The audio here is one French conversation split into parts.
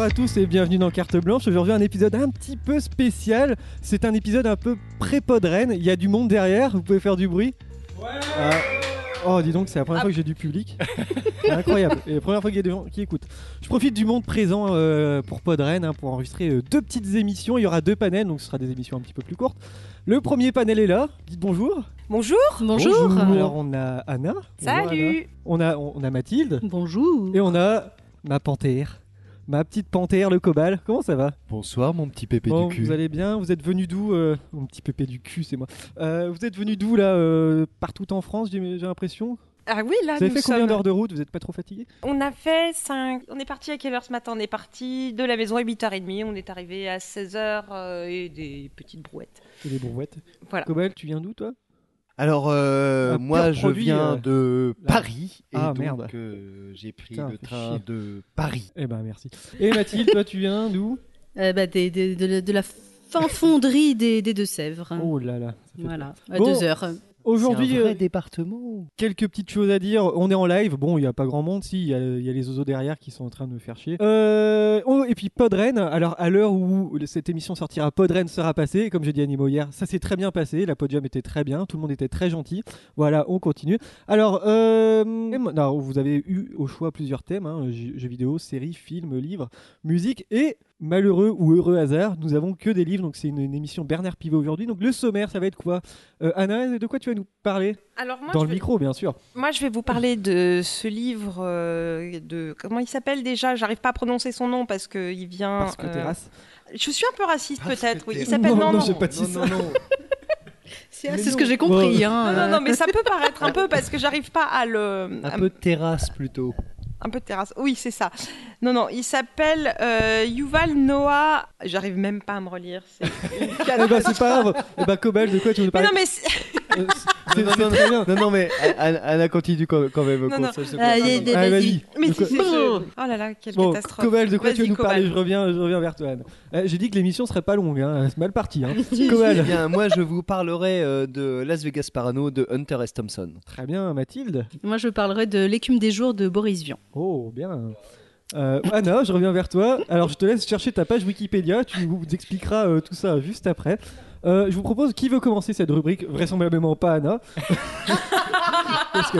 Bonjour à tous et bienvenue dans Carte Blanche. Aujourd'hui un épisode un petit peu spécial. C'est un épisode un peu pré-podren. Il y a du monde derrière, vous pouvez faire du bruit. Ah. Oh dis donc c'est la première fois que j'ai du public. C'est incroyable. Et la première fois qu'il y a des gens qui écoutent. Je profite du monde présent euh, pour Podren hein, pour enregistrer euh, deux petites émissions. Il y aura deux panels donc ce sera des émissions un petit peu plus courtes. Le premier panel est là. Dites bonjour. Bonjour. Bonjour. Alors on a Anna. Bonjour, Anna. Salut. On a, on a Mathilde. Bonjour. Et on a ma panthère. Ma petite panthère, le cobal. Comment ça va Bonsoir mon petit pépé Bon, du cul. Vous allez bien Vous êtes venu d'où euh, Mon petit pépé du cul, c'est moi. Euh, vous êtes venu d'où là euh, Partout en France, j'ai l'impression. Ah oui, là, vous avez nous fait combien sommes- d'heures de route Vous êtes pas trop fatigué On a fait 5... On est parti à quelle heure ce matin? On est parti de la maison à 8h30. On est arrivé à 16h et des petites brouettes. Des brouettes. Voilà. Cobal, tu viens d'où toi? Alors euh, moi je produit, viens euh, de. Paris et Ah, donc merde. euh, j'ai pris Putain, le train chier. de Paris. Eh ben merci. Et Mathilde, toi tu viens d'où? Euh, bah, des- des- de, la- de la fin fonderie des, des Deux-Sèvres. Oh là là. ça fait Voilà, à Bon. deux heures. Aujourd'hui, euh, département. quelques petites choses à dire. On est en live. Bon, il n'y a pas grand monde. Si, il y, a- il y a les oiseaux derrière qui sont en train de me faire chier. Euh, oh, et puis Podren. Alors, à l'heure où cette émission sortira, Podren sera passé. Comme j'ai dit à Nimo hier, ça s'est très bien passé. La podium était très bien. Tout le monde était très gentil. Voilà, on continue. Alors, euh, non, vous avez eu au choix plusieurs thèmes hein, jeux vidéo, séries, films, livres, musique et. Malheureux ou heureux hasard, nous avons que des livres, donc c'est une, une émission Bernard Pivot aujourd'hui. Donc le sommaire, ça va être quoi? Euh, Anna, de quoi tu vas nous parler? Alors moi, Dans je le vais... micro, bien sûr. moi, je vais vous parler de ce livre euh, de... Comment il s'appelle déjà? J'arrive pas à prononcer son nom parce qu'il vient... Parce que euh, race. Je suis un peu raciste peut-être, oui. Il s'appelle... Non, Non, non, pas dit non, ça. non, non. C'est ce que j'ai compris. hein. Non, non, non, mais ça peut paraître un peu parce que j'arrive pas à le... Un peu de terrasse plutôt. Un peu de terrasse. Oui, c'est ça. Non, non, il s'appelle euh, Yuval Noah. J'arrive même pas à me relire. c'est une Eh bah c'est pas grave. Eh Cobal, de quoi tu veux Mais parler? non, mais c'est- Euh, C'est Non, c'est non, très bien. Non non mais Anna, Anna continue quand, quand même. Non, non. Ah, il y a non, des- Allez, vas-y. mais si, Oh là là, quelle Bon, catastrophe. Cobal, de quoi tu veux nous parler Cobal. je reviens, je reviens vers toi, Anne. Euh, J'ai dit que l'émission serait pas longue, hein. c'est mal parti. Hein. Eh Cobal. bien, moi je vous parlerai euh, de Las Vegas Parano de Hunter S. Thompson. Très bien, Mathilde. Moi, je parlerai de l'écume des jours de Boris Vian. Oh, bien. Euh, Anna, je reviens vers toi. Alors, je te laisse chercher ta page Wikipédia. Tu nous expliqueras euh, tout ça juste après. Euh, je vous propose qui veut commencer cette rubrique Vraisemblablement pas Anna. Parce que,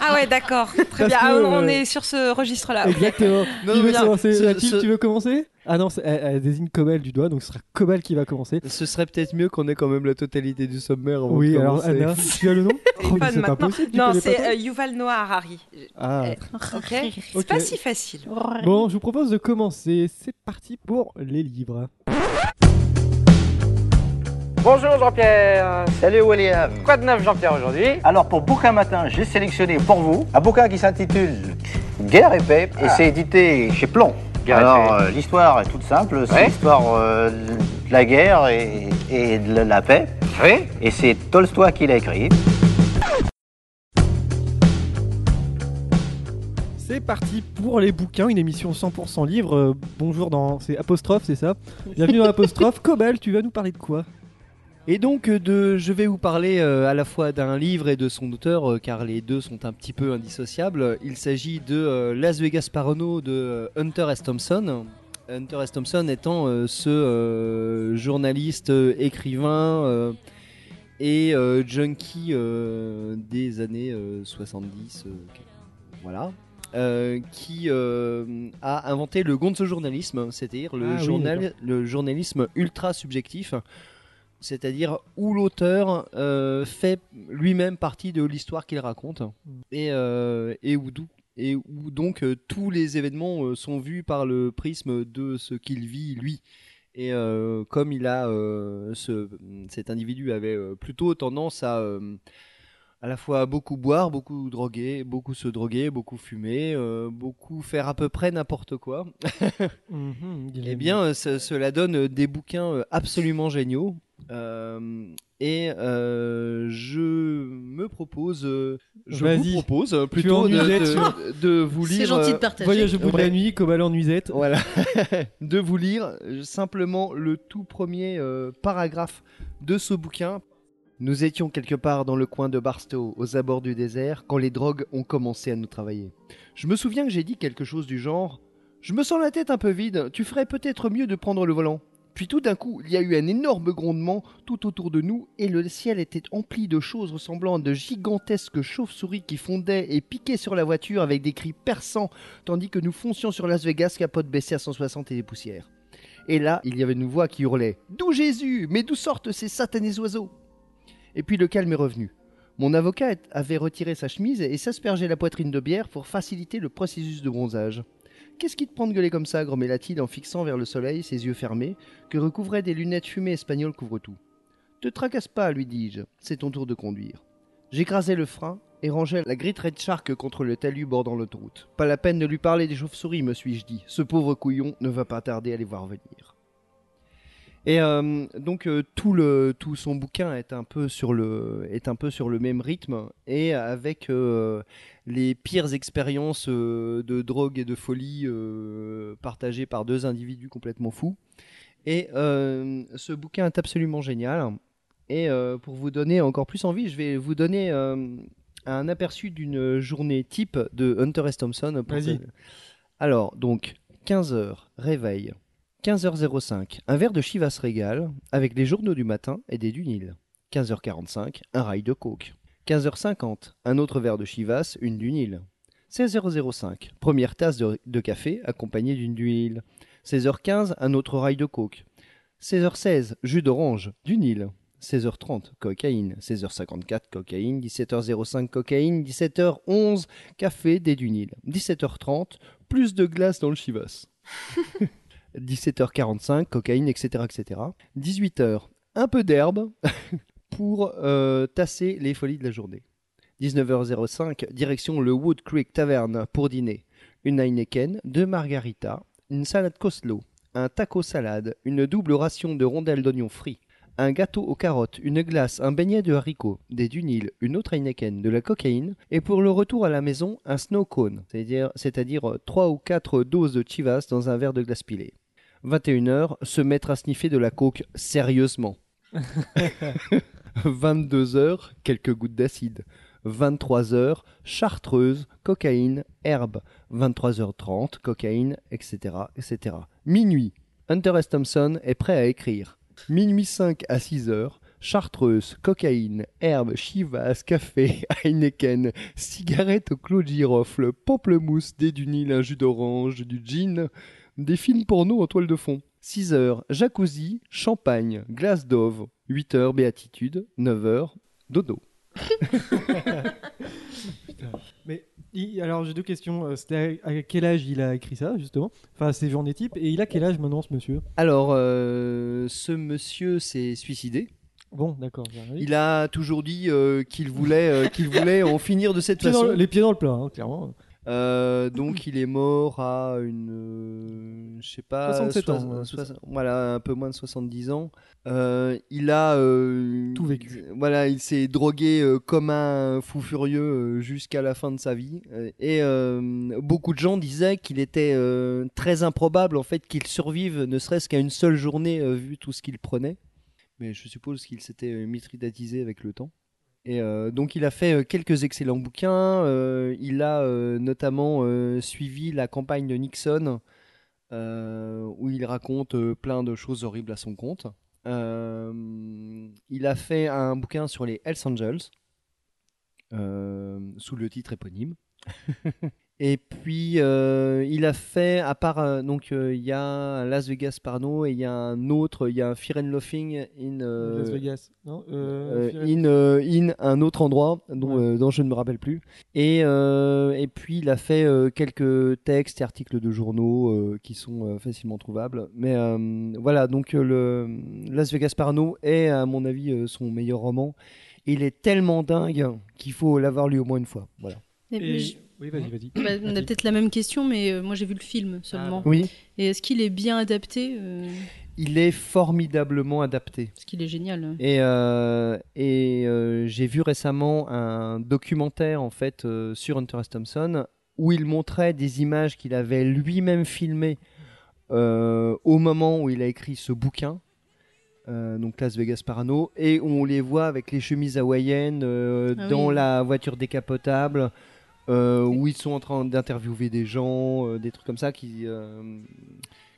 Ah ouais, d'accord. Très Parce bien. que, Ah, on, on euh, est sur ce registre-là. exactement. Non, qui veut mais commencer ce- tu veux commencer Ah non, c'est- elle, elle désigne Cobal du doigt, donc ce sera Cobal qui va commencer. Ce serait peut-être mieux qu'on ait quand même la totalité du sommaire. avant Oui, de alors commencer. Anna, tu as le nom Oh, mais Téléphone c'est pas maintenant. possible. tu Non, connais pas c'est euh, Yuval Noah Harari. Ah. Ok. Ok. C'est pas si facile. Bon, je vous propose de commencer. C'est parti pour les livres. Bonjour Jean-Pierre. Salut William. Quoi de neuf Jean-Pierre aujourd'hui Alors pour Bouquin Matin, j'ai sélectionné pour vous un bouquin qui s'intitule Guerre et paix et Ah. c'est édité chez Plomb. Guerre et Alors paix. euh, l'histoire est toute simple, c'est Ouais. l'histoire euh, de la guerre et, et de la- paix Oui. et c'est Tolstoy qui l'a écrit. C'est parti pour les bouquins, une émission 100% livre. Euh, bonjour dans. C'est apostrophe, c'est ça? Bienvenue dans apostrophe. Cobal, tu vas nous parler de quoi? Et donc, euh, de, je vais vous parler euh, à la fois d'un livre et de son auteur, euh, car les deux sont un petit peu indissociables. Il s'agit de Las Vegas Parano de Hunter S. Thompson. Hunter S. Thompson étant euh, ce euh, journaliste, euh, écrivain et junkie des années euh, 70. euh, voilà. qui a inventé le gonzo-journalisme, c'est-à-dire le, Ah journal, le journalisme ultra subjectif, c'est-à-dire où l'auteur euh, fait lui-même partie de l'histoire qu'il raconte et, euh, et où, d'où- et où donc euh, tous les événements sont vus par le prisme de ce qu'il vit lui. Et comme il a, ce, cet individu avait plutôt tendance à à la fois beaucoup boire, beaucoup droguer, beaucoup se droguer, beaucoup fumer, euh, beaucoup faire à peu près n'importe quoi. Mhm, il Eh bien, ce- cela donne des bouquins absolument géniaux. Euh, et euh, je me propose, euh, je vous propose plutôt de, de- vous lire. gentil de partager. Voyage au bout de la nuit, Cobal en nuisette. voilà, de vous lire simplement le tout premier euh, paragraphe de ce bouquin. Nous étions quelque part dans le coin de Barstow, aux abords du désert, quand les drogues ont commencé à nous travailler. Je me souviens que j'ai dit quelque chose du genre Je me sens la tête un peu vide, tu ferais peut-être mieux de prendre le volant. Puis tout d'un coup, il y a eu un énorme grondement tout autour de nous et le ciel était empli de choses ressemblant à de gigantesques chauves-souris qui fondaient et piquaient sur la voiture avec des cris perçants tandis que nous foncions sur Las Vegas capote baissée à 160 et des poussières. Et là, il y avait une voix qui hurlait D'où Jésus? Mais d'où sortent ces satanés oiseaux? Et puis le calme est revenu. Mon avocat avait retiré sa chemise et s'aspergeait la poitrine de bière pour faciliter le processus de bronzage. Qu'est-ce qui te prend de gueuler comme ça grommela-t-il en fixant vers le soleil ses yeux fermés, que recouvraient des lunettes fumées espagnoles couvre-tout. Te tracasse pas, lui dis-je, c'est ton tour de conduire. J'écrasai le frein et rangeai la Great Red Shark contre le talus bordant l'autoroute. Pas la peine de lui parler des chauves-souris, me suis-je dit. Ce pauvre couillon ne va pas tarder à les voir venir. Et euh, donc euh, tout le tout son bouquin est un peu sur le est un peu sur le même rythme et avec euh, les pires expériences de drogue et de folie partagées par deux individus complètement fous. Et ce bouquin est absolument génial. Et pour vous donner encore plus envie, je vais vous donner un aperçu d'une journée type de Hunter S. Thompson. pour Vas-y. Alors, donc, 15h, réveil. 15h05, un verre de Chivas Régal avec les journaux du matin et des du Nil. 15h45, un rail de coke. 15h50, un autre verre de Chivas, une du Nil. 16h05, première tasse de, café accompagnée d'une du Nil. 16h15, un autre rail de coke. 16h16, jus d'orange, du Nil. 16h30, cocaïne. 16h54, cocaïne. 17h05, cocaïne. 17h11, café, des du Nil. 17h30, plus de glace dans le Chivas. 17h45, cocaïne, etc. etc. 18h, un peu d'herbe pour euh, tasser les folies de la journée. 19h05, direction le Wood Creek Tavern pour dîner. Une Heineken, deux margaritas, une salade Coslo, un taco salade, une double ration de rondelles d'oignons frits, un gâteau aux carottes, une glace, un beignet de haricots, des Dunil, une autre Heineken, de la cocaïne, et pour le retour à la maison, un snow cone, c'est-à-dire, c'est-à-dire 3 ou 4 doses de chivas dans un verre de glace pilée. 21h, se mettre à sniffer de la coke sérieusement. 22h, quelques gouttes d'acide. 23h, chartreuse, cocaïne, herbe. 23h30, cocaïne, etc., etc. Minuit, Hunter S. Thompson est prêt à écrire. Minuit 5 à 6h, chartreuse, cocaïne, herbe, chivas, café, Heineken, cigarette au clou de girofle, pamplemousse, des du Nil, un jus d'orange, du gin, des films porno en toile de fond. 6h, jacuzzi, champagne, glace d'ove. 8h, béatitude. 9h, dodo. Mais il- alors j'ai deux questions. Euh, C'était à, à quel âge il a écrit ça justement? Enfin, ses journées types. Et il a quel âge maintenant ce monsieur? Alors, euh, ce monsieur s'est suicidé. Bon, d'accord. Il a toujours dit euh, qu'il voulait, euh, qu'il voulait en finir de cette façon. le- les pieds dans le plat, hein, clairement. Euh, donc, il est mort à une, euh, je sais pas, 67 soix- ans, ouais, c'est soix- voilà, un peu moins de 70 ans. Euh, il a Tout vécu. Voilà, il s'est drogué comme un fou furieux jusqu'à la fin de sa vie. Et beaucoup de gens disaient qu'il était très improbable en fait qu'il survive, ne serait-ce qu'à une seule journée vu tout ce qu'il prenait. Mais je suppose qu'il s'était mitridatisé avec le temps. Et euh, donc il a fait euh, quelques excellents bouquins. euh, il a notamment suivi la campagne de Nixon, où il raconte plein de choses horribles à son compte. Il a fait un bouquin sur les Hells Angels, sous le titre éponyme. Et puis euh, il a fait, à part euh, donc euh, il y a un Las Vegas Parno et il y a un autre, il y a un Fear and Loathing in euh, Las Vegas. Non in, euh, in un autre endroit dont, Ouais. euh, dont je ne me rappelle plus. Et, euh, et puis il a fait euh, quelques textes et articles de journaux euh, qui sont euh, facilement trouvables. Mais euh, voilà, donc euh, le Las Vegas Parno est à mon avis euh, son meilleur roman. Il est tellement dingue qu'il faut l'avoir lu au moins une fois. Voilà. Et- Oui, vas-y, vas-y. bah, on a Vas-y. peut-être la même question, mais euh, moi j'ai vu le film seulement. bah. Oui, Et est-ce qu'il est bien adapté euh, il est formidablement adapté. Parce qu'il est génial. Et, euh, et euh, j'ai vu récemment un documentaire en fait euh, sur Hunter S. Thompson où il montrait des images qu'il avait lui-même filmées euh, au moment où il a écrit ce bouquin, euh, donc Las Vegas Parano, et où on les voit avec les chemises hawaïennes euh, Ah dans oui. la voiture décapotable. Euh, où ils sont en train d'interviewer des gens, euh, des trucs comme ça qui, euh,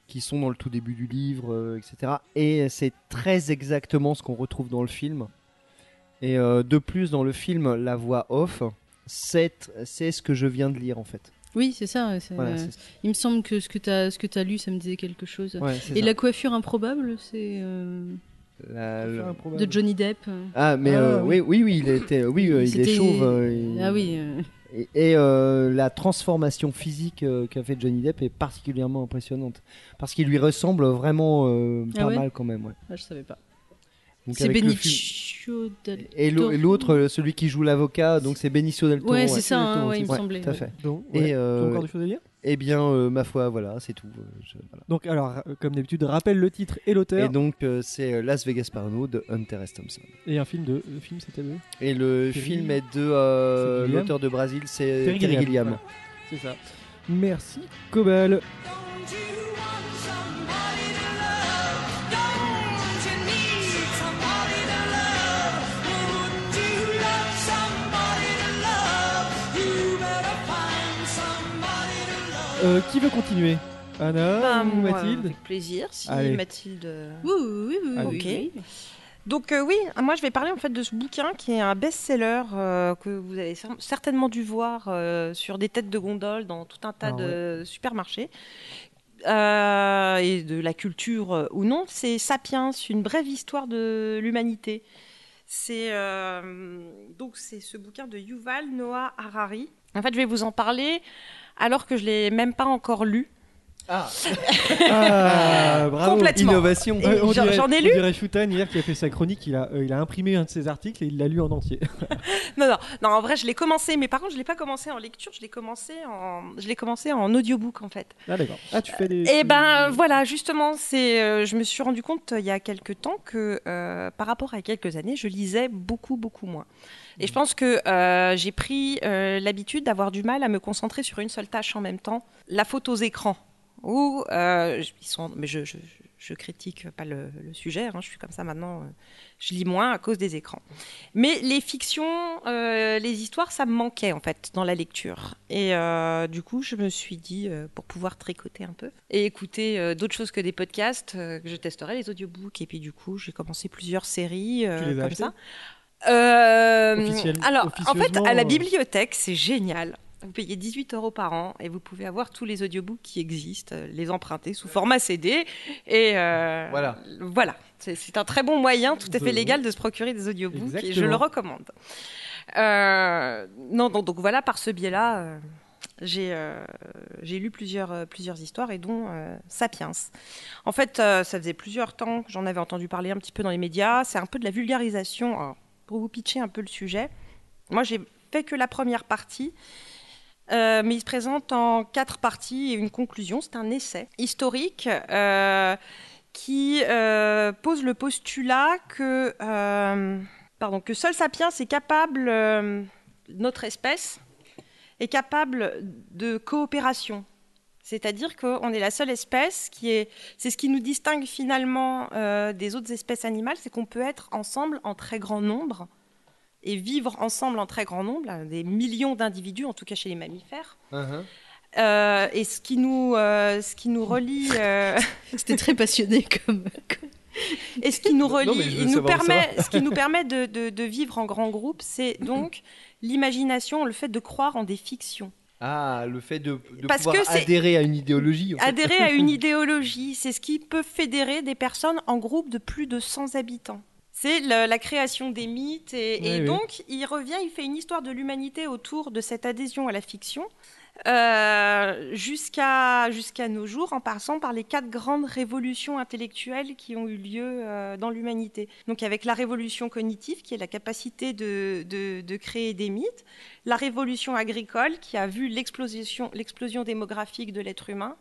qui sont dans le tout début du livre, euh, etc. Et c'est très exactement ce qu'on retrouve dans le film. Et euh, de plus, dans le film, la voix off, c'est c'est ce que je viens de lire en fait. Oui, c'est ça. Voilà, euh, il me semble que ce que tu as, ce que as lu, ça me disait quelque chose. ouais, Et ça. la coiffure improbable, c'est euh, La- le- de Johnny Depp. Ah, mais Ah, euh, oui. oui. oui, oui, il était, oui, euh, il est chauve. euh, il- Ah oui. Et, et, euh, la transformation physique euh, qu'a fait Johnny Depp est particulièrement impressionnante. Parce qu'il lui ressemble vraiment euh, Ah pas ouais mal quand même. ouais. ah, je savais pas. Donc C'est avec le film- Benicio del Et l'au- et l'autre, celui qui joue l'avocat, donc c'est Benicio del Toro. Ouais, c'est ça, hein, ouais, il me Ouais, semblait. tout à fait. Donc, Et, ouais. Tu as encore des choses à dire? Eh bien, euh, ma foi, voilà, c'est tout. euh, je- voilà. Donc, alors, euh, comme d'habitude, rappelle le titre et l'auteur. Et donc, euh, c'est euh, Las Vegas Parano de Hunter S. Thompson. Et un film de. Le film, c'était de. Et le Terry- film est de euh, C'est Gilliam l'auteur de Brésil, c'est Terry Gilliam. Voilà. C'est ça. Merci, Cobal. Euh, qui veut continuer Anna Bah, ou moi, Mathilde Avec plaisir, si Allez. Mathilde. euh, Oui, oui, oui, oui, Ah, oui, ok. oui. Donc euh, oui, moi je vais parler en fait de ce bouquin qui est un best-seller euh, que vous avez cer- certainement dû voir euh, sur des têtes de gondole dans tout un tas Ah de supermarchés. Euh, et de la culture euh, ou non, c'est Sapiens, une brève histoire de l'humanité. C'est euh, donc c'est ce bouquin de Yuval Noah Harari. En fait, je vais vous en parler alors que je l'ai même pas encore lu. Ah, Ah, bravo Complètement. innovation. On j'en- dirait- ai on lu. dirait Shutan hier qui a fait sa chronique, il a, euh, il a imprimé un de ses articles et il l'a lu en entier. Non, non, non, en vrai, je l'ai commencé, mais par contre, je l'ai pas commencé en lecture, je l'ai commencé en, je l'ai commencé en audiobook en fait. Ah d'accord. Ah tu fais des... Et ben voilà, justement, c'est, euh, je me suis rendu compte euh, il y a quelques temps que euh, par rapport à quelques années, je lisais beaucoup, beaucoup moins. Et je pense que euh, j'ai pris euh, l'habitude d'avoir du mal à me concentrer sur une seule tâche en même temps, la photo aux écrans. Ou euh, ils sont, mais je, je, je critique pas le, le sujet, hein, je suis comme ça maintenant. euh, je lis moins à cause des écrans. Mais les fictions, euh, les histoires, ça me manquait en fait dans la lecture. Et du coup, je me suis dit, pour pouvoir tricoter un peu et écouter d'autres choses que des podcasts, que je testerai les audiobooks. Et puis du coup, j'ai commencé plusieurs séries comme ça. Alors, en fait, à la bibliothèque, c'est génial. Vous payez 18 euros par an et vous pouvez avoir tous les audiobooks qui existent, euh, les emprunter sous format CD. Et euh, Voilà. Voilà. C'est- un très bon moyen, tout à fait légal, de se procurer des audiobooks et je le recommande. Euh, non, donc, donc voilà, par ce biais-là, euh, j'ai euh, lu plusieurs, plusieurs histoires et dont Sapiens. En fait, ça faisait plusieurs temps que j'en avais entendu parler un petit peu dans les médias. C'est un peu de la vulgarisation. Alors, pour vous pitcher un peu le sujet, moi j'ai fait que la première partie. Euh, mais il se présente en quatre parties et une conclusion. C'est un essai historique euh, qui euh, pose le postulat que, pardon, que seul Sapiens est capable, notre espèce, est capable de coopération. C'est-à-dire qu'on est la seule espèce qui est. C'est ce qui nous distingue finalement des autres espèces animales, c'est qu'on peut être ensemble en très grand nombre et vivre ensemble en très grand nombre, là, des millions d'individus, en tout cas chez les mammifères. Uh-huh. Euh, et ce qui nous, euh, ce qui nous relie, euh, C'était très passionné comme. et ce qui nous relie, Non, il nous permet, ce qui nous permet de, de- de vivre en grand groupe, c'est donc l'imagination, le fait de croire en des fictions. Ah, le fait de, de Parce pouvoir que c'est- adhérer à une idéologie. en fait. Adhérer à une idéologie, c'est ce qui peut fédérer des personnes en groupe de plus de 100 habitants. C'est la création des mythes et, et Oui, oui. donc il revient, il fait une histoire de l'humanité autour de cette adhésion à la fiction euh, jusqu'à jusqu'à nos jours, en passant par les quatre grandes révolutions intellectuelles qui ont eu lieu euh, dans l'humanité. Donc avec la révolution cognitive, qui est la capacité de, de- de créer des mythes, la révolution agricole, qui a vu l'explosion l'explosion démographique de l'être humain,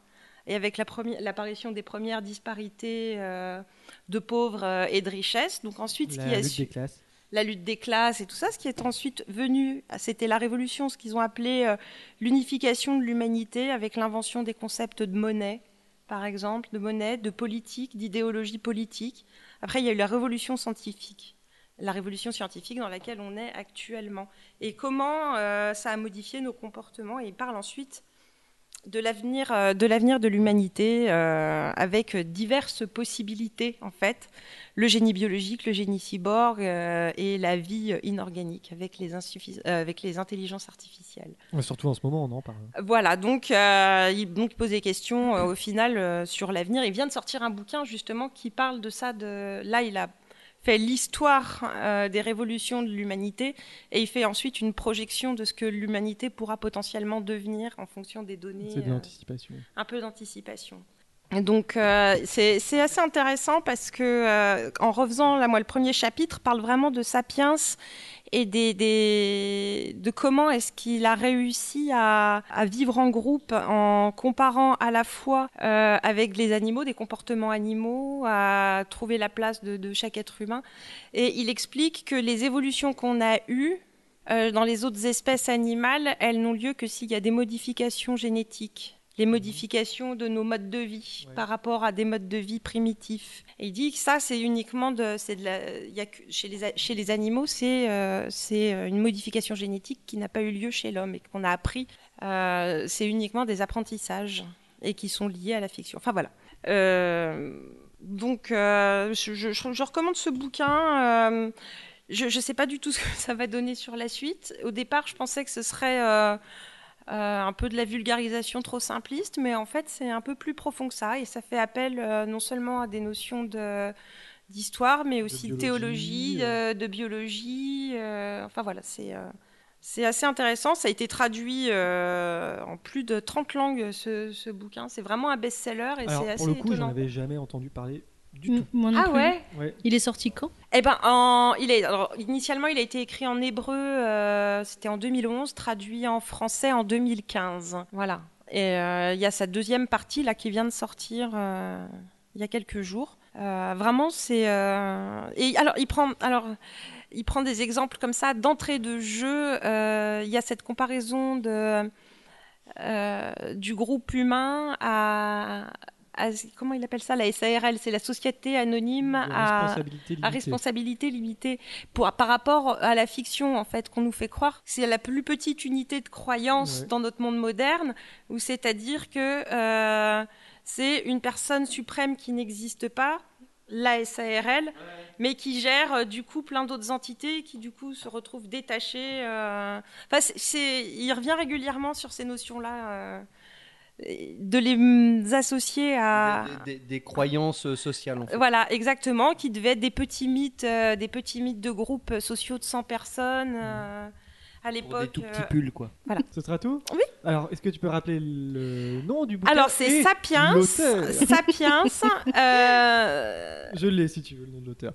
et avec la l'apparition des premières disparités euh, de pauvres euh, et de richesses. Donc ensuite, ce La qui a lutte su- des classes. la lutte des classes et tout ça, ce qui est ensuite venu, c'était la révolution, ce qu'ils ont appelé euh, l'unification de l'humanité avec l'invention des concepts de monnaie, par exemple, de monnaie, de politique, d'idéologie politique. Après, il y a eu la révolution scientifique. la révolution scientifique dans laquelle on est actuellement et comment euh, ça a modifié nos comportements. Et il parle ensuite de l'avenir euh, de l'avenir de l'humanité euh, avec diverses possibilités en fait. Le génie biologique le génie cyborg euh, et la vie inorganique avec les avec les intelligences artificielles. Ouais, Surtout en ce moment, on en parle. voilà donc euh, il donc il pose des questions au final sur l'avenir. Il vient de sortir un bouquin justement qui parle de ça de là il a fait l'histoire euh, des révolutions de l'humanité et il fait ensuite une projection de ce que l'humanité pourra potentiellement devenir en fonction des données C'est de euh, l'anticipation. un peu d'anticipation. Donc euh, c'est assez intéressant parce que euh, en refaisant moi le premier chapitre parle vraiment de Sapiens et de comment est-ce qu'il a réussi à, vivre en groupe en comparant à la fois euh, avec les animaux, des comportements animaux, à trouver la place de, de chaque être humain. Et il explique que les évolutions qu'on a eues dans les autres espèces animales, elles n'ont lieu que s'il y a des modifications génétiques les modifications de nos modes de vie Ouais. par rapport à des modes de vie primitifs. Et il dit que ça, c'est uniquement de, c'est de la, il y a que, chez les, a- chez les animaux, c'est, euh, euh, une modification génétique qui n'a pas eu lieu chez l'homme et qu'on a appris. Euh, c'est uniquement des apprentissages et qui sont liés à la fiction. Enfin voilà. Euh, donc, je, je- je recommande ce bouquin. je ne sais pas du tout ce que ça va donner sur la suite. Au départ, je pensais que ce serait euh, un peu de la vulgarisation trop simpliste, mais en fait, c'est un peu plus profond que ça. Et ça fait appel euh, non seulement à des notions de d'histoire, mais aussi de, biologie, théologie, euh. euh, de biologie. euh, enfin voilà, c'est euh, c'est assez intéressant. Ça a été traduit euh, en plus de 30 langues, ce, ce bouquin. C'est vraiment un best-seller et c'est assez pour le coup, j'en avais jamais entendu parler du tout. Moi non Ah plus. ouais? Ouais. Il est sorti quand? Eh ben, initialement, il a été écrit en hébreu, euh, c'était en 2011, traduit en français en 2015. Voilà. Et euh, il y a sa deuxième partie là qui vient de sortir euh, il y a quelques jours. Vraiment, c'est. Et alors, il prend. Alors, il prend des exemples comme ça d'entrée de jeu. Il y a cette comparaison de, du groupe humain à, à- Comment il appelle ça La SARL, c'est la Société Anonyme à responsabilité à limitée. responsabilité limitée pour, par rapport à la fiction en fait qu'on nous fait croire c'est la plus petite unité de croyance Ouais. dans notre monde moderne où c'est-à-dire que euh, c'est une personne suprême qui n'existe pas la SARL mais qui gère euh, du coup plein d'autres entités qui du coup se retrouvent détachées euh. enfin c'est- il revient régulièrement sur ces notions là de les associer à Des, des- des croyances euh, sociales en fait. voilà, exactement, qui devaient être des petits mythes, euh, des petits mythes de groupes sociaux de 100 personnes euh, à Pour des l'époque. tout petits euh. pulls quoi. Ce sera tout? Oui. Alors, est-ce que tu peux rappeler le nom du bouquin Alors c'est Sapiens, Sapiens. euh, Je l'ai si tu veux le nom de l'auteur.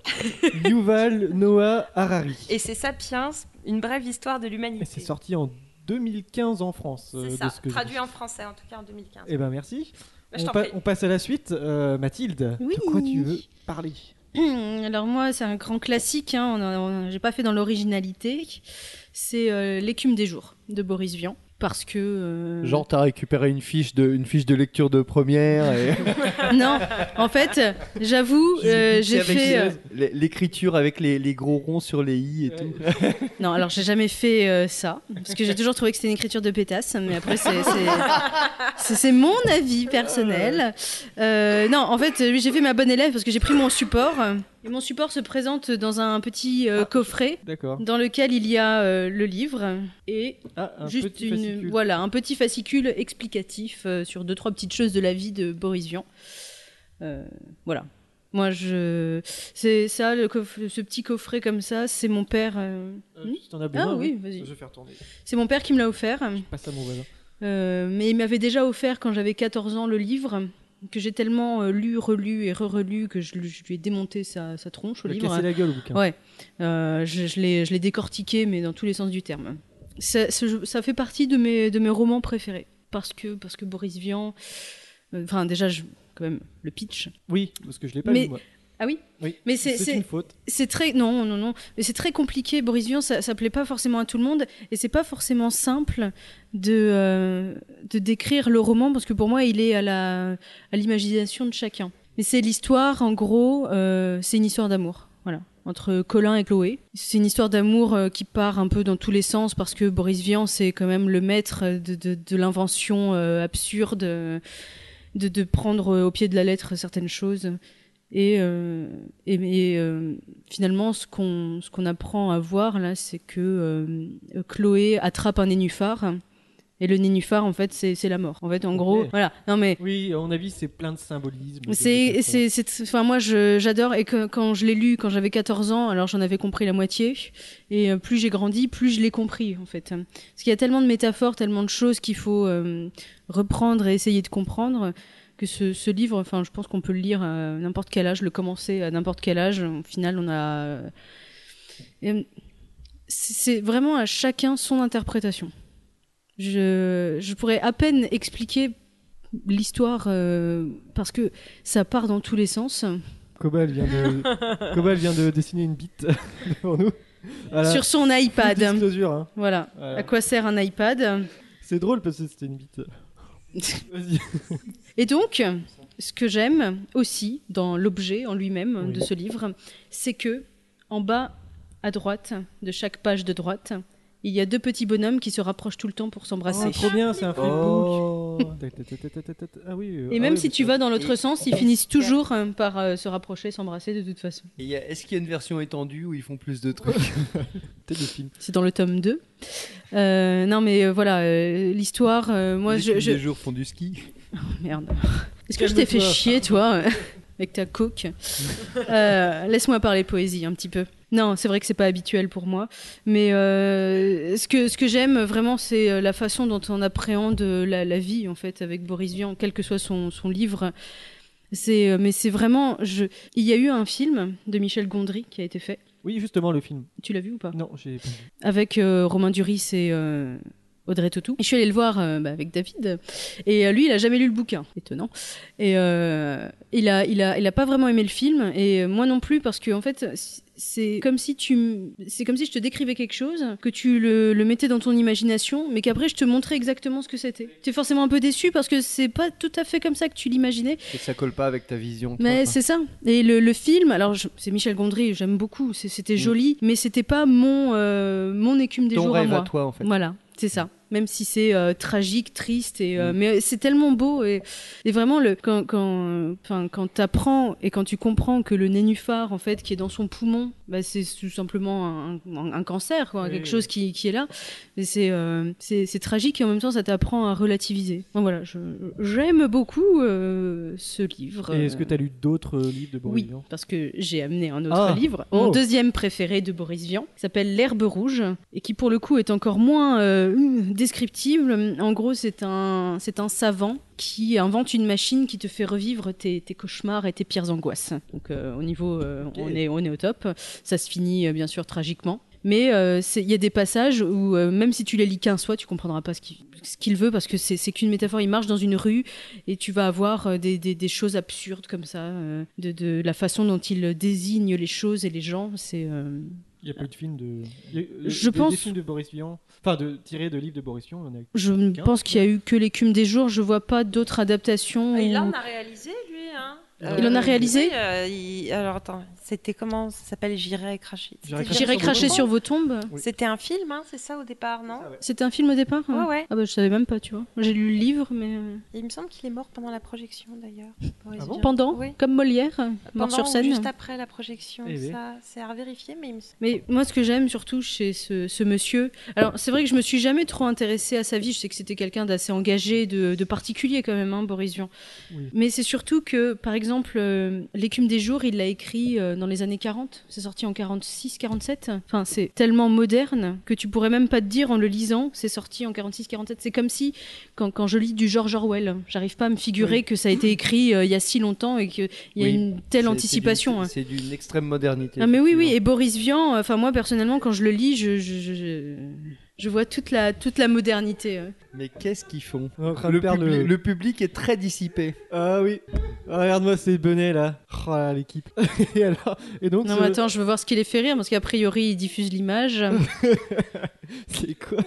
Yuval Noah Harari. et c'est Sapiens, une brève histoire de l'humanité. c'est sorti en 2015 en France. euh, C'est ça, ce que j'ai traduit en français en tout cas en 2015. Eh ben merci. Bah, on, t'en pa- prie. on passe à la suite. Euh, Mathilde, Oui. de quoi tu veux parler? Alors moi, c'est un grand classique. Hein, J'ai pas fait dans l'originalité. C'est euh, l'écume des jours de Boris Vian. Parce que euh, Genre t'as récupéré une fiche de une fiche de lecture de première et non, en fait, j'avoue, euh, j'ai avec fait. euh, l'écriture avec les, les gros ronds sur les i et tout. Non, alors j'ai jamais fait euh, ça, parce que j'ai toujours trouvé que c'était une écriture de pétasse, mais après c'est- mon avis personnel. Euh, non, en fait, oui, j'ai fait ma bonne élève parce que j'ai pris mon support, euh, et mon support se présente dans un petit euh, coffret D'accord. dans lequel il y a euh, le livre et Ah, un juste une, fascicule. voilà, un petit fascicule explicatif euh, sur deux trois petites choses de la vie de Boris Vian. Voilà. Moi, je, c'est ça, le coff- ce petit coffret comme ça, c'est mon père. hmm t'en as besoin, Ah oui, vas-y. Je vais faire tourner. C'est mon père qui me l'a offert. Passe à mon voisin. Mais il m'avait déjà offert quand j'avais 14 ans le livre, que j'ai tellement euh, lu, relu et re-relu que je, lui- je lui ai démonté sa, sa tronche au Il a livre. cassé la gueule au bouquin. Ouais, Euh, je, je l'ai décortiqué, mais dans tous les sens du terme. Ça, fait partie de mes, de mes romans préférés. Parce que, parce que Boris Vian. euh, Enfin, déjà, je, quand même, le pitch. Oui, parce que je l'ai pas Mais- lu moi. Ah oui Oui. Mais c'est- c'est c'est- une faute. C'est très non non non mais c'est très compliqué Boris Vian ça, ça plaît pas forcément à tout le monde et c'est pas forcément simple de euh, de décrire le roman parce que pour moi il est à la à l'imagination de chacun mais c'est l'histoire en gros euh, c'est une histoire d'amour Voilà, entre Colin et Chloé. C'est une histoire d'amour euh, qui part un peu dans tous les sens parce que Boris Vian, c'est quand même le maître de, de, de l'invention euh, absurde, de, de prendre au pied de la lettre certaines choses. Et, euh, et, et, euh, finalement, ce qu'on ce qu'on apprend à voir là, c'est que euh, Chloé attrape un nénuphar. Et le nénuphar, en fait, c'est la mort. En fait, en gros, voilà. Non mais Oui, à mon avis, c'est plein de symbolisme. c'est, c'est, enfin moi j'adore et que quand je l'ai lu quand j'avais 14 ans, alors j'en avais compris la moitié et plus j'ai grandi, plus je l'ai compris en fait. Parce qu'il y a tellement de métaphores, tellement de choses qu'il faut euh, reprendre et essayer de comprendre que ce, ce livre, enfin je pense qu'on peut le lire à n'importe quel âge, le commencer à n'importe quel âge. Au final, on a et, c'est vraiment à chacun son interprétation. Je, je pourrais à peine expliquer l'histoire euh, parce que ça part dans tous les sens. Cobal vient de, Cobal vient de dessiner une bite devant nous. Voilà. Sur son iPad. hein. Voilà. Voilà. À quoi sert un iPad? C'est drôle parce que c'était une bite. Et donc, ce que j'aime aussi dans l'objet en lui-même Oui. de ce livre, c'est que en bas à droite de chaque page de droite, il y a deux petits bonhommes qui se rapprochent tout le temps pour s'embrasser. Oh, trop bien, c'est un flipbook. Oh. Ah oui. euh, Et ah même oui, si tu ça- vas dans l'autre sens, ils finissent toujours euh, par euh, se rapprocher, s'embrasser de toute façon. A- Est-ce qu'il y a une version étendue où ils font plus de trucs? C'est dans le tome 2. Euh, non mais euh, voilà, euh, l'histoire, euh, moi Les je... des jours font du ski. Merde. Est-ce que je t'ai fait chier, toi, avec ta coke? Euh, Laisse-moi parler poésie un petit peu. Non, c'est vrai que c'est pas habituel pour moi, mais euh, ce que ce que j'aime vraiment, c'est euh, la façon dont on appréhende euh, la, la vie en fait avec Boris Vian, quel que soit son, son livre. C'est mais c'est vraiment, je... il y a eu un film de Michel Gondry qui a été fait. Oui, justement, le film. Tu l'as vu ou pas? Non, j'ai avec euh, Romain Duris et euh, Audrey Tautou. Et je suis allée le voir euh, bah, avec David. Et euh, lui, il a jamais lu le bouquin. Étonnant. Et euh, il a, il a, il a pas vraiment aimé le film. Et moi non plus, parce que en fait, c'est comme si tu, c'est comme si je te décrivais quelque chose, que tu le, le mettais dans ton imagination, mais qu'après je te montrais exactement ce que c'était. Tu es forcément un peu déçu parce que c'est pas tout à fait comme ça que tu l'imaginais. Et ça colle pas avec ta vision. toi, Mais c'est ça. Et le, le film, alors c'est Michel Gondry, j'aime beaucoup. C'était joli, mais c'était pas mon euh, mon écume des Ton jours à rêve moi. à toi, en fait. Voilà, c'est ça. Même si c'est euh, tragique, triste, et, euh, Mm. mais c'est tellement beau. Et, et vraiment, le, quand, quand, tu apprends et quand tu comprends que le nénuphar, en fait, qui est dans son poumon, bah, c'est tout simplement un, un- un cancer, quoi, Oui, quelque oui. chose qui, qui est là. Mais c'est euh, c'est tragique et en même temps, ça t'apprend à relativiser. Donc voilà, j'aime beaucoup ce livre. Et est-ce que tu as lu d'autres livres de Boris Oui, Vian? parce que j'ai amené un autre Ah, livre, mon oh. deuxième préféré de Boris Vian, qui s'appelle L'herbe rouge, et qui pour le coup est encore moins descriptible. En gros, c'est un, c'est un savant qui invente une machine qui te fait revivre tes, tes cauchemars et tes pires angoisses. Donc euh, au niveau, euh, on, est, on est au top. Ça se finit euh, bien sûr tragiquement. Mais euh, il y a des passages où, euh, même si tu les lis qu'un soit, tu comprendras pas ce qu'il ce qu'il veut parce que c'est c'est qu'une métaphore. Il marche dans une rue et tu vas avoir des, des, des choses absurdes comme ça, euh, de, de la façon dont il désigne les choses et les gens. C'est Il n'y a pas eu de film de. il y a eu- euh, Je des- pense- Des films de Boris Vian. Enfin, de, tirés de livres de Boris Vian. il y en a- je pense qu'il y a eu que l'écume des jours. Je vois pas d'autres adaptations. Ah, il où- en a réalisé, hein Il en a réalisé oui, euh, il- Alors attends, c'était comment Ça s'appelle J'irai cracher. J'irai cracher sur vos tombes. Oui. C'était un film, hein, c'est ça au départ, non C'était un film au départ hein Ouais, ouais. Ah bah je savais même pas, tu vois. J'ai lu le livre, mais euh, Il me semble qu'il est mort pendant la projection d'ailleurs. Boris Ah bon pendant, Oui. comme Molière, euh, mort sur ou scène. juste après la projection, Eh ça c'est à vérifier, mais il me semble. Mais moi, ce que j'aime surtout chez ce, ce monsieur, alors c'est vrai que je me suis jamais trop intéressée à sa vie. Je sais que c'était quelqu'un d'assez engagé, de, de particulier quand même, hein, Boris Vian. Oui. Mais c'est surtout que, par exemple, euh, L'écume des jours, il l'a écrit euh, dans les années 40. C'est sorti en 46, 47. Enfin, c'est tellement moderne que tu pourrais même pas te dire en le lisant, c'est sorti en 46, 47. C'est comme si, quand, quand je lis du George Orwell, j'arrive pas à me figurer Oui. que ça a été écrit euh, il y a si longtemps et qu'il y a Oui. une telle anticipation. hein. C'est d'une- extrême modernité. Ah mais oui oui et Boris Vian enfin moi personnellement quand je le lis je je, je, je- vois toute la toute la modernité. Mais qu'est-ce qu'ils font le, perdre public, le- le public est très dissipé. Ah oui. Ah, Regarde-moi ces bonnets là. Oh là, l'équipe. et alors Et donc, non mais attends je veux voir ce qui les fait rire parce qu'a priori il diffuse l'image c'est quoi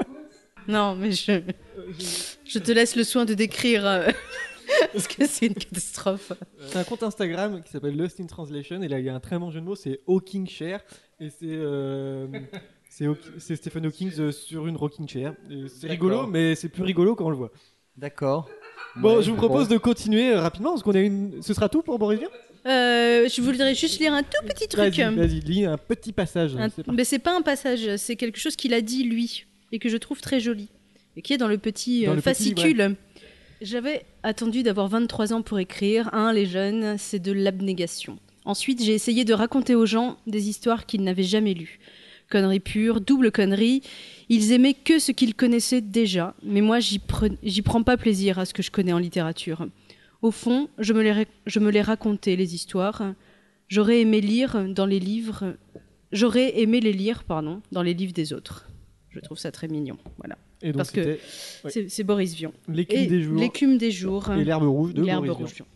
non mais je je te laisse le soin de décrire euh, Parce que c'est une catastrophe. C'est un compte Instagram qui s'appelle Lost in Translation et là il y a un très bon jeu de mots, c'est Hawking Chair et c'est euh, c'est Hawk- c'est Stephen Hawking euh, sur une rocking chair. Et C'est rigolo, mais c'est plus rigolo quand on le voit. D'accord. Bon, Ouais, je vous propose de continuer euh, rapidement parce qu'on a une. Ce sera tout pour Boris Vian? Euh, je voudrais juste lire un tout petit truc. Vas-y, vas-y, lis un petit passage. Un- c'est parti. Mais c'est pas un passage, c'est quelque chose qu'il a dit lui et que je trouve très joli et qui est dans le petit Dans euh, le petit fascicule. J'avais attendu d'avoir 23 ans pour écrire. Un, les jeunes, c'est de l'abnégation. Ensuite, j'ai essayé de raconter aux gens des histoires qu'ils n'avaient jamais lues. Connerie pure, double connerie. Ils aimaient que ce qu'ils connaissaient déjà, mais moi, j'y pre- j'y prends pas plaisir à ce que je connais en littérature. Au fond, je me les, ra- je me les racontais, les histoires. J'aurais aimé lire dans les livres J'aurais aimé les lire, pardon, dans les livres des autres. Je trouve ça très mignon. Voilà. Et donc parce que. C'est Boris Vian. l'écume des jours L'écume des jours. et l'herbe rouge de Boris Vian. rouge. Vian.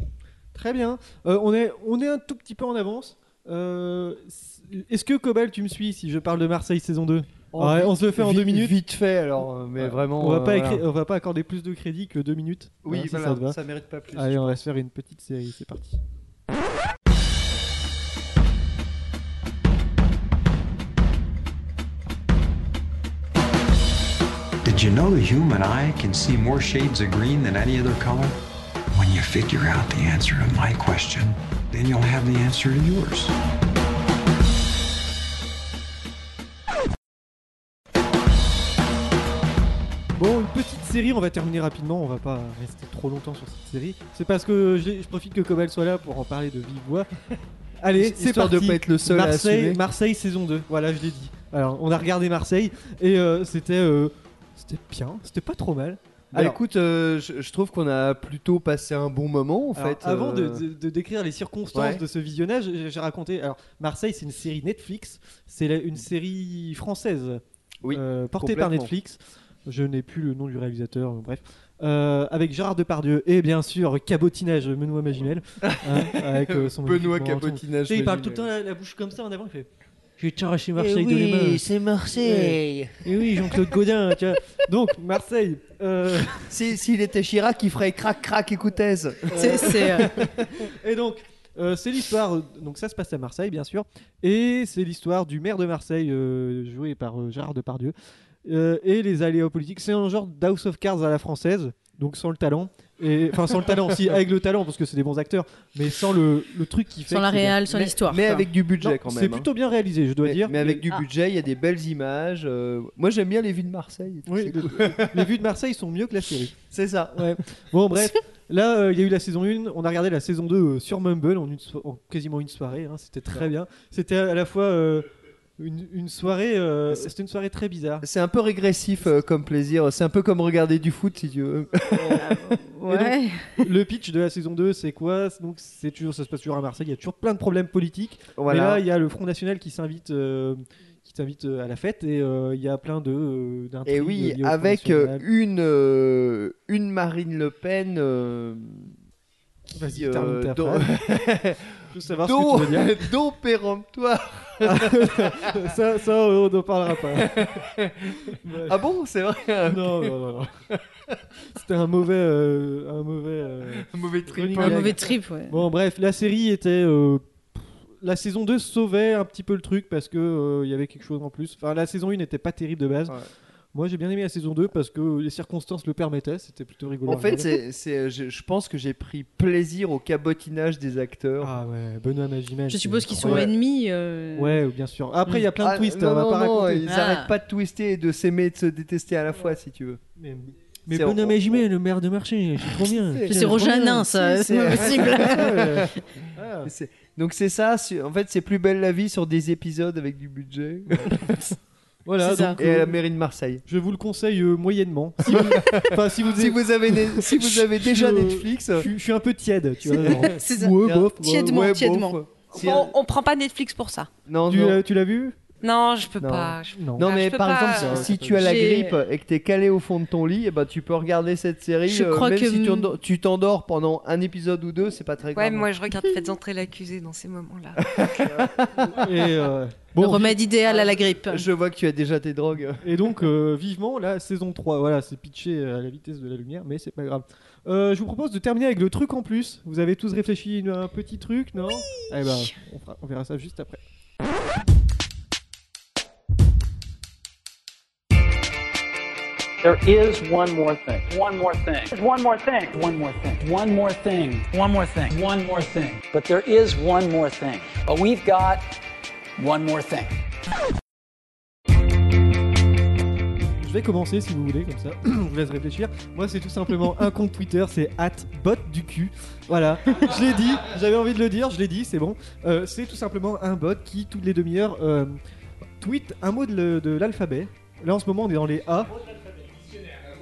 Très bien. Euh, on, est, on est un tout petit peu en avance. Euh, Est-ce que Cobal, tu me suis si je parle de Marseille saison 2 Oh, Ouais, vite- on se le fait en vite- deux minutes. Vite fait alors, euh, mais Ouais. vraiment. On va, euh, pas voilà. écrire- on va pas accorder plus de crédit que deux minutes. Oui, Voilà, si voilà, ça ça mérite pas plus. Allez, on va se faire une petite série, c'est parti. Did you know the human eye can see more shades of green than any other color? When you figure out the answer to my question, then you'll have the answer to yours. Bon, une petite série, on va terminer rapidement, on va pas rester trop longtemps sur cette série. C'est parce que je, profite que Cobal soit là pour en parler de vive voix. Allez, c'est Histoire de parti. pas être le seul à Marseille. Marseille saison 2, voilà, je l'ai dit. Alors, on a regardé Marseille et euh, c'était euh, c'était bien, c'était pas trop mal. Bah Alors- écoute, euh, je, je trouve qu'on a plutôt passé un bon moment en Alors, fait. avant de, euh, de- de décrire les circonstances Ouais. de ce visionnage, j'ai raconté. Alors, Marseille, c'est une série Netflix. C'est une série française Oui, euh, portée par. Netflix. Je n'ai plus le nom du réalisateur, bref. Avec Gérard Depardieu et bien sûr Cabotinage Benoît Magimel. hein, avec son Benoît. Cabotinage. Il parle tout le temps la, la bouche comme ça en avant. Il fait Je vais t'arracher Marseille de les mains. c'est Marseille. Et oui, Jean-Claude Godin. tu vois. Donc, Marseille. euh, Si- S'il était Chirac, il ferait crac crac écoutez. C'est- c'est, euh, Et donc, euh, c'est l'histoire. Donc, ça se passe à Marseille, bien sûr. Et c'est l'histoire du maire de Marseille, euh, joué par euh, Gérard Depardieu. euh, et les aléas politiques. C'est un genre d'House of Cards à la française, donc sans le talent. Et, enfin, sans le talent, si, avec le talent, parce que c'est des bons acteurs, mais sans le, le truc qui fait. sans la que réal, sans Mais- l'histoire. Mais avec du budget Non, quand même. C'est hein. plutôt bien réalisé, je dois mais, dire. mais avec du Ah. budget, il y a des belles images. euh, Moi j'aime bien les vues de Marseille. et tout, Oui, c'est le- cool. les vues de Marseille sont mieux que la série. C'est ça. Ouais. Bon, bref, là, euh, il y a eu la saison 1. On a regardé la saison 2 euh, sur Mumble en, une so- en quasiment une soirée. hein, C'était très bien. C'était à la fois euh, une, une soirée. euh, C'était une soirée très bizarre. C'est un peu régressif euh, comme plaisir. C'est un peu comme regarder du foot si tu veux. Ouais. Le pitch de la saison 2, c'est quoi? Donc, c'est toujours, ça se passe toujours à Marseille. Il y a toujours plein de problèmes politiques. Mais là, Voilà. il y a le Front National qui s'invite. euh, qui t'invite euh, à la fête et euh, il y a plein de euh, Et oui, avec une, euh, une Marine Le Pen. euh, Vas-y, qui, euh, termine ta veux savoir ce dont, que tu veux dire. dont péremptoire. ça, ça, on n'en parlera pas. Ouais. Ah bon, c'est vrai. non, non, non, non. C'était un mauvais, euh, un mauvais. euh, Un mauvais trip. Un mauvais trip, ouais. Bon, bref, la série était. euh, La saison 2 sauvait un petit peu le truc parce que euh, il y avait quelque chose en plus. Enfin, la saison 1 n'était pas terrible de base. Ouais. Moi, j'ai bien aimé la saison 2 parce que les circonstances le permettaient. C'était plutôt rigolo. En fait, c'est, c'est, je, je pense que j'ai pris plaisir au cabotinage des acteurs. Ah ouais, Benoît Magimel. Je suppose qu'ils sont ennemis. euh, Ouais, bien sûr. Après, il y a plein de Ah, twists. non, on va non, pas non, raconter. ils Ah. arrêtent pas de twister et de s'aimer et de se détester à la fois, si tu veux. Mais, Benoît Magimel, le maire de Marseille, c'est trop bien. C'est- c'est Rojanin, ça, c'est pas c'est- possible. Ah. C'est- Donc c'est ça, c'est- en fait c'est plus belle la vie sur des épisodes avec du budget. Voilà, donc, et à euh, la mairie de Marseille. je vous le conseille euh, moyennement. Si vous, enfin, si vous, Si vous avez, né- si vous avez déjà Je- Netflix, je, suis- je suis un peu tiède, tu vois. genre. C'est ça. Ouais, bof, ouais. Tièdement, ouais, tièdement. bof. On, on prend pas Netflix pour ça. non, Tu, non. l'as- tu l'as vu? Non, je peux Non. pas. je- Non. Non Ah, mais par pas, exemple, si tu as la grippe et que t'es calé au fond de ton lit, eh ben, tu peux regarder cette série. Je euh, crois même que si tu t'endors pendant un épisode ou deux, c'est pas très grave. Ouais, moi je regarde Faites entrer l'accusé dans ces moments-là. Et, euh, Le bon, remède idéal à la grippe. Je vois que tu as déjà tes drogues. et donc, euh, vivement, la saison 3. Voilà, c'est pitché à la vitesse de la lumière, mais c'est pas grave. Euh, je vous propose de terminer avec le truc en plus. Vous avez tous réfléchi à un petit truc, non? Eh ben, on, fera- on verra ça juste après. There is one more thing. One more thing. One more thing. One more thing. One more thing. One more thing. One more thing. But there is one more thing. But we've got one more thing. Je vais commencer si vous voulez, comme ça. je vous laisse réfléchir. Moi, c'est tout simplement un compte Twitter, c'est bot du cul. Voilà, je l'ai dit, j'avais envie de le dire, je l'ai dit, c'est bon. Euh, c'est tout simplement un bot qui, toutes les demi-heures, euh, tweet un mot de l'alphabet. Là, en ce moment, on est dans les A.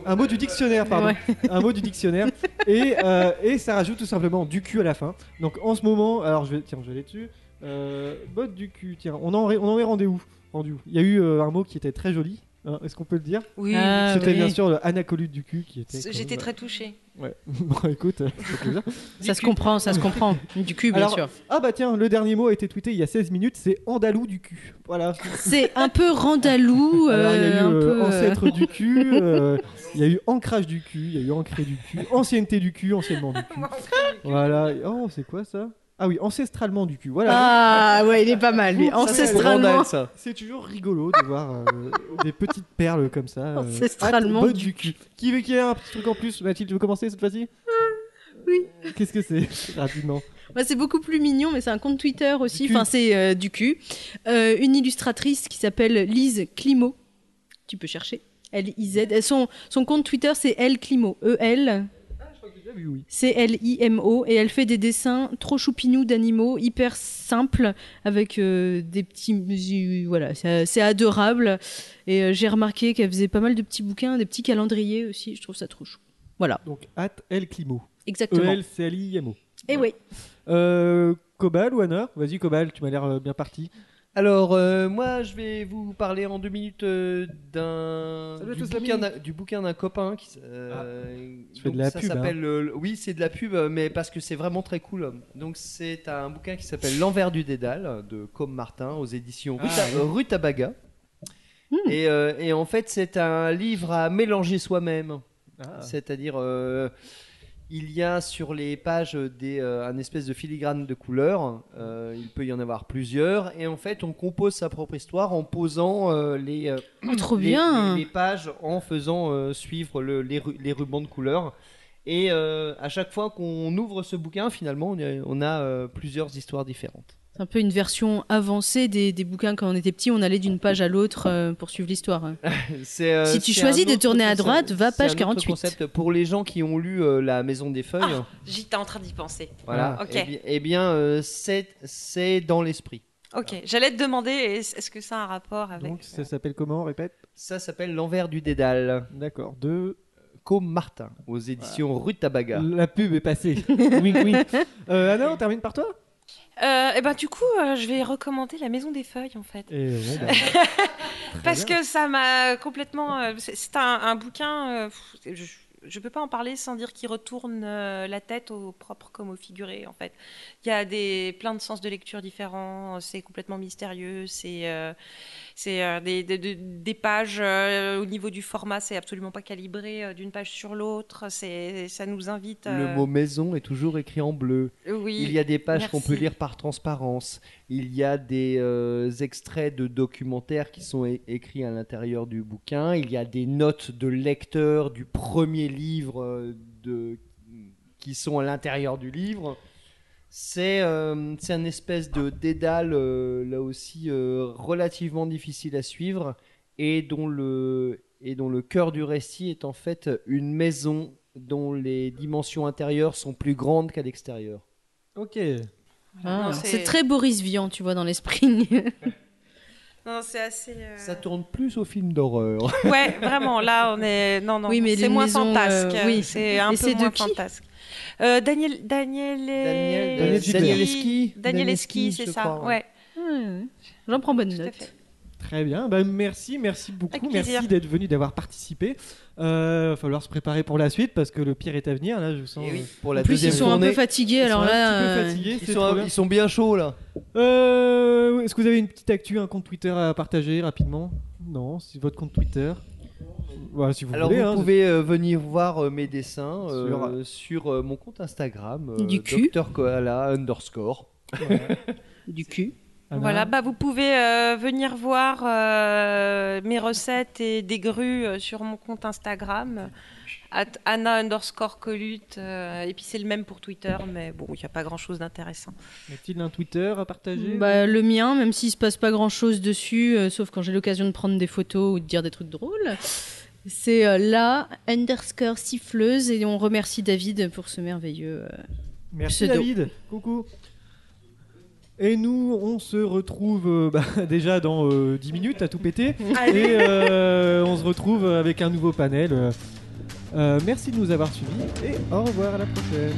Un mot du dictionnaire, pardon. Ouais. Un mot du dictionnaire. Et, euh, et ça rajoute tout simplement du cul à la fin. Donc en ce moment, alors je vais, tiens, je vais aller dessus. Euh, bot du cul, tiens, on en, on en est rendu où Rendu où Il y a eu euh, un mot qui était très joli. hein, Est-ce qu'on peut le dire? Oui, Ah, C'était oui. bien sûr le anacolute du cul qui était. j'étais très touchée. Ouais. bon, écoute, euh, ça se comprend, ça se comprend. Du cul, bien Alors, sûr. Ah bah tiens, le dernier mot a été tweeté il y a 16 minutes, c'est andalou du cul. Voilà. C'est un peu randalou. Alors il y a eu euh, un euh, peu, ancêtre du cul, euh, il y a eu ancrage du cul, il y a eu ancré du cul, ancienneté du cul, anciennement du cul. Voilà. Oh, c'est quoi ça? Ah oui, ancestralement du cul. Voilà. Ah ouais, il est pas mal lui. Ça, Ancestralement. C'est toujours rigolo de voir euh, des petites perles comme ça. euh, Ancestralement du cul. Qui veut qui a un petit truc en plus Mathilde, tu veux commencer cette fois-ci? Oui. Qu'est-ce que c'est Rapidement? Bah, c'est beaucoup plus mignon, mais c'est un compte Twitter aussi. Enfin, c'est euh, du cul. Une illustratrice qui s'appelle Lise Climo. Tu peux chercher. L-I-Z. Son, son compte Twitter, c'est L Climo. E E-L. Ah oui. C-L-I-M-O. Et elle fait des dessins trop choupinous d'animaux, hyper simples, avec euh, des petits. Voilà, c'est adorable. Et euh, j'ai remarqué qu'elle faisait pas mal de petits bouquins, des petits calendriers aussi. Je trouve ça trop chou. Voilà, Donc, at El Climo. exactement. E-L-C-L-I-M-O. Et oui. Euh, Cobal ou Anna Vas-y, Cobal, tu m'as l'air bien parti. Alors, euh, moi, je vais vous parler en deux minutes euh, d'un du bouquin, d'un- du bouquin d'un copain. Qui, s- euh, tu fais de donc la ça pub, hein. s'appelle, euh, oui, c'est de la pub, mais parce que c'est vraiment très cool. Donc, c'est un bouquin qui s'appelle L'envers du dédale de Com Martin aux éditions Ah, Ruta- Rutabaga. Et, euh, et en fait, c'est un livre à mélanger soi-même. Ah. C'est-à-dire, euh, il y a sur les pages des, euh, un espèce de filigrane de couleurs. Euh, il peut y en avoir plusieurs. Et en fait, on compose sa propre histoire en posant euh, les, Oh, trop les- bien. les- les pages, en faisant suivre le- les, ru- les rubans de couleurs. Et à chaque fois qu'on ouvre ce bouquin, finalement, on a, on a, plusieurs histoires différentes. C'est un peu une version avancée des, des bouquins quand on était petit, on allait d'une page à l'autre euh, pour suivre l'histoire. euh, Si tu choisis de tourner à droite, va page un autre 48. concept pour les gens qui ont lu euh, La Maison des Feuilles. Ah. J'étais en train d'y penser. Voilà. Ah, ok. Eh bien, eh bien, euh, c'est, dans l'esprit. Ok, j'allais te demander, est- est-ce que ça a un rapport avec... Donc, ça s'appelle comment Répète? Ça s'appelle L'envers du dédale. D'accord. De. Com Martin, aux éditions Rutabaga. La pub est passée. wink wink. Euh, Anna, on termine par toi? Euh, et ben du coup, euh, je vais recommander La Maison des Feuilles en fait. Et bon, bah, Parce que ça m'a complètement. euh, c'est un, un bouquin. je, je peux pas en parler sans dire qu'il retourne la tête au propre comme au figuré en fait. Il y a des plein de sens de lecture différents. C'est complètement mystérieux. C'est c'est euh, des, des, pages euh, au niveau du format, c'est absolument pas calibré euh, d'une page sur l'autre. C'est ça nous invite. Le mot maison est toujours écrit en bleu. Oui. Il y a des pages qu'on peut lire par transparence. Il y a des euh, extraits de documentaires qui sont écrits à l'intérieur du bouquin. Il y a des notes de lecteurs du premier livre de... qui sont à l'intérieur du livre. C'est euh, c'est un espèce de dédale, euh, là aussi, euh, relativement difficile à suivre et dont, le, et dont le cœur du récit est en fait une maison dont les dimensions intérieures sont plus grandes qu'à l'extérieur. Ok. Ah, c'est très Boris Vian, tu vois, dans l'esprit. Non, c'est assez. euh, Ça tourne plus au film d'horreur. Ouais, vraiment, là, on est. Non, non, Oui, mais c'est moins maisons, fantasque. euh, oui. C'est un Et peu c'est de moins qui fantasque. Euh, Daniel. Daniel. Daniel- Daniel Gilbert. Danielewski. Danielewski, c'est je ça. crois, ouais. Ouais, J'en prends bonne tout à note. Très bien, bah, merci, merci beaucoup, merci d'être venu, d'avoir participé. Euh, va falloir se préparer pour la suite parce que le pire est à venir. Là, je sens. Et oui, euh, pour la En plus, deuxième ils sont un peu fatigués, ils alors sont un là. petit peu euh, fatigués, Ils c'est sont, bien. ils sont bien chauds là. Euh, Est-ce que vous avez une petite actu, un compte Twitter à partager rapidement? Non, c'est votre compte Twitter. Voilà, si vous Alors voulez. vous hein. pouvez euh, venir voir euh, mes dessins euh, Sur- sur, euh, mon compte Instagram, euh, Du cul. Dr Koala underscore. Du cul. Anna. Voilà, bah vous pouvez euh, venir voir euh, mes recettes et des grues euh, sur mon compte Instagram, at Anna underscore Colute, euh, et puis c'est le même pour Twitter, mais bon, il n'y a pas grand chose d'intéressant. Y a-t-il un Twitter à partager Bah, le mien, même s'il se passe pas grand chose dessus, euh, sauf quand j'ai l'occasion de prendre des photos ou de dire des trucs drôles, c'est euh, la underscore siffleuse et on remercie David pour ce merveilleux. euh, Merci pseudo. David. Coucou. Et nous, on se retrouve euh, bah, déjà dans euh, 10 minutes à tout péter. Et euh, on se retrouve avec un nouveau panel. Euh, euh, merci de nous avoir suivis et au revoir à la prochaine.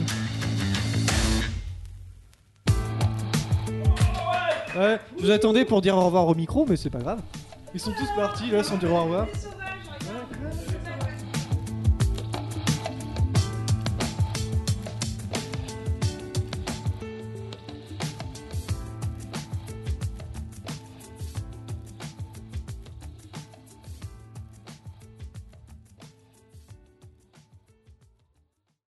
Ouais, je vous attendais pour dire au revoir au micro, mais c'est pas grave. Ils sont tous partis là sans dire au revoir.